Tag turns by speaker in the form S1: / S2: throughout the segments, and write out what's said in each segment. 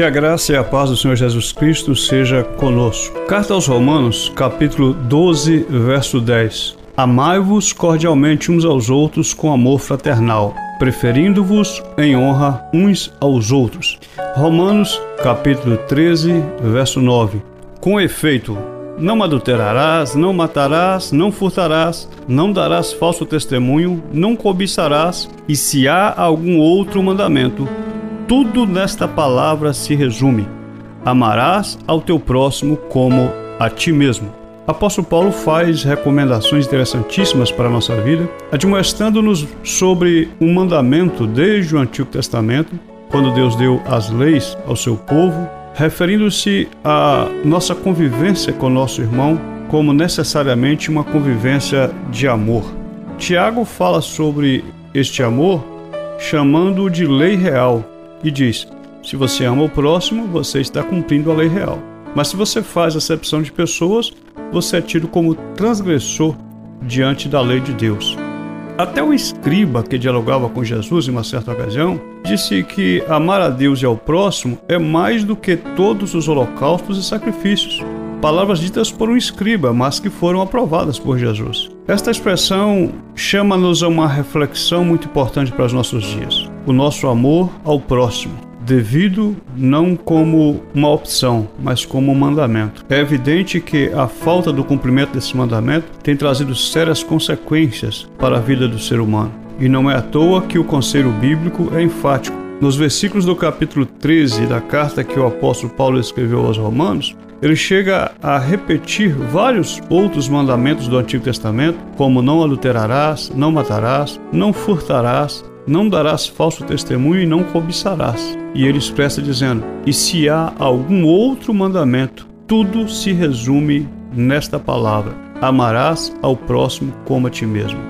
S1: Que a graça e a paz do Senhor Jesus Cristo seja conosco. Carta aos Romanos, capítulo 12, verso 10. Amai-vos cordialmente uns aos outros com amor fraternal, preferindo-vos em honra uns aos outros. Romanos, capítulo 13, verso 9. Com efeito, não adulterarás, não matarás, não furtarás, não darás falso testemunho, não cobiçarás, e se há algum outro mandamento, tudo nesta palavra se resume: amarás ao teu próximo como a ti mesmo. Apóstolo Paulo faz recomendações interessantíssimas para a nossa vida, admoestando-nos sobre um mandamento desde o Antigo Testamento, quando Deus deu as leis ao seu povo, referindo-se à nossa convivência com nosso irmão como necessariamente uma convivência de amor. Tiago fala sobre este amor chamando-o de lei real e diz: se você ama o próximo, você está cumprindo a lei real. Mas se você faz acepção de pessoas, você é tido como transgressor diante da lei de Deus. Até o escriba que dialogava com Jesus em uma certa ocasião disse que amar a Deus e ao próximo é mais do que todos os holocaustos e sacrifícios. Palavras ditas por um escriba, mas que foram aprovadas por Jesus. Esta expressão chama-nos a uma reflexão muito importante para os nossos dias: o nosso amor ao próximo devido não como uma opção, mas como um mandamento. É evidente que a falta do cumprimento desse mandamento tem trazido sérias consequências para a vida do ser humano. E não é à toa que o conselho bíblico é enfático. Nos versículos do capítulo 13 da carta que o apóstolo Paulo escreveu aos Romanos, ele chega a repetir vários outros mandamentos do Antigo Testamento, como não adulterarás, não matarás, não furtarás, não darás falso testemunho e não cobiçarás. E ele expressa dizendo: E se há algum outro mandamento, tudo se resume nesta palavra: amarás ao próximo como a ti mesmo.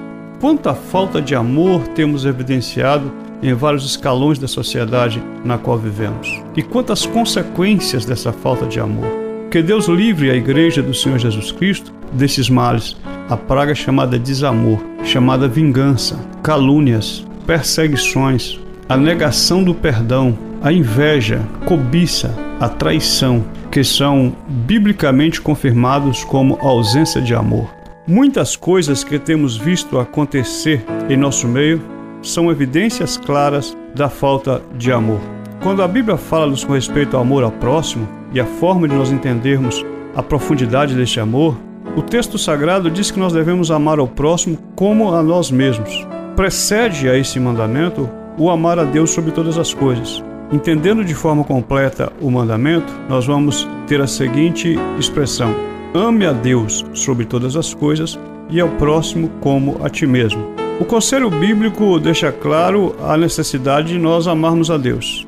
S1: Quanta falta de amor temos evidenciado em vários escalões da sociedade na qual vivemos. E quantas consequências dessa falta de amor. Que Deus livre a igreja do Senhor Jesus Cristo desses males, a praga chamada desamor, chamada vingança, calúnias, perseguições, a negação do perdão, a inveja, cobiça, a traição, que são biblicamente confirmados como ausência de amor. Muitas coisas que temos visto acontecer em nosso meio são evidências claras da falta de amor. Quando a Bíblia fala-nos com respeito ao amor ao próximo e a forma de nós entendermos a profundidade deste amor, o texto sagrado diz que nós devemos amar ao próximo como a nós mesmos precede a esse mandamento o amar a Deus sobre todas as coisas. Entendendo de forma completa o mandamento, nós vamos ter a seguinte expressão: Ame a Deus sobre todas as coisas e ao próximo como a ti mesmo. O conselho bíblico deixa claro a necessidade de nós amarmos a Deus.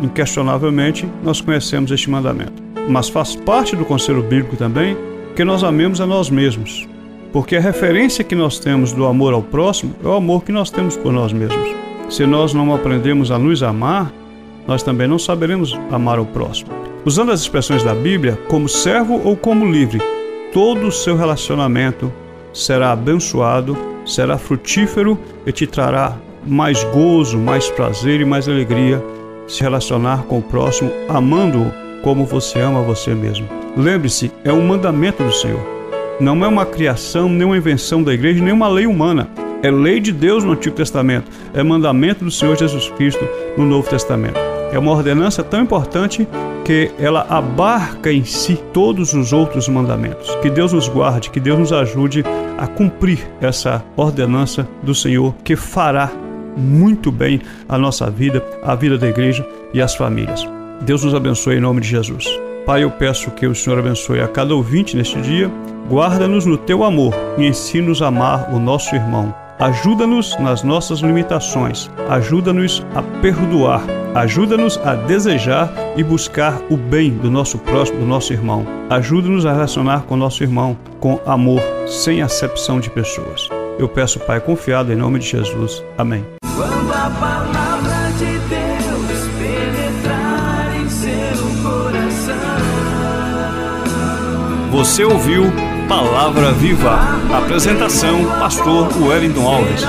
S1: Inquestionavelmente, nós conhecemos este mandamento. Mas faz parte do conselho bíblico também que nós amemos a nós mesmos porque a referência que nós temos do amor ao próximo é o amor que nós temos por nós mesmos. Se nós não aprendemos a nos amar, nós também não saberemos amar o próximo. Usando as expressões da Bíblia, como servo ou como livre, todo o seu relacionamento será abençoado, será frutífero e te trará mais gozo, mais prazer e mais alegria se relacionar com o próximo, amando-o como você ama você mesmo. Lembre-se, é um mandamento do Senhor. Não é uma criação, nem uma invenção da igreja, nem uma lei humana. É lei de Deus no Antigo Testamento, é mandamento do Senhor Jesus Cristo no Novo Testamento. É uma ordenança tão importante que ela abarca em si todos os outros mandamentos. Que Deus nos guarde, que Deus nos ajude a cumprir essa ordenança do Senhor que fará muito bem a nossa vida, a vida da igreja e as famílias. Deus nos abençoe em nome de Jesus. Pai, eu peço que o Senhor abençoe a cada ouvinte neste dia, guarda-nos no teu amor e ensina-nos a amar o nosso irmão. Ajuda-nos nas nossas limitações, ajuda-nos a perdoar, ajuda-nos a desejar e buscar o bem do nosso próximo, do nosso irmão. Ajuda-nos a relacionar com o nosso irmão com amor, sem acepção de pessoas. Eu peço, Pai, confiado em nome de Jesus. Amém. Você ouviu Palavra Viva. Apresentação: Pastor Wellington Alves.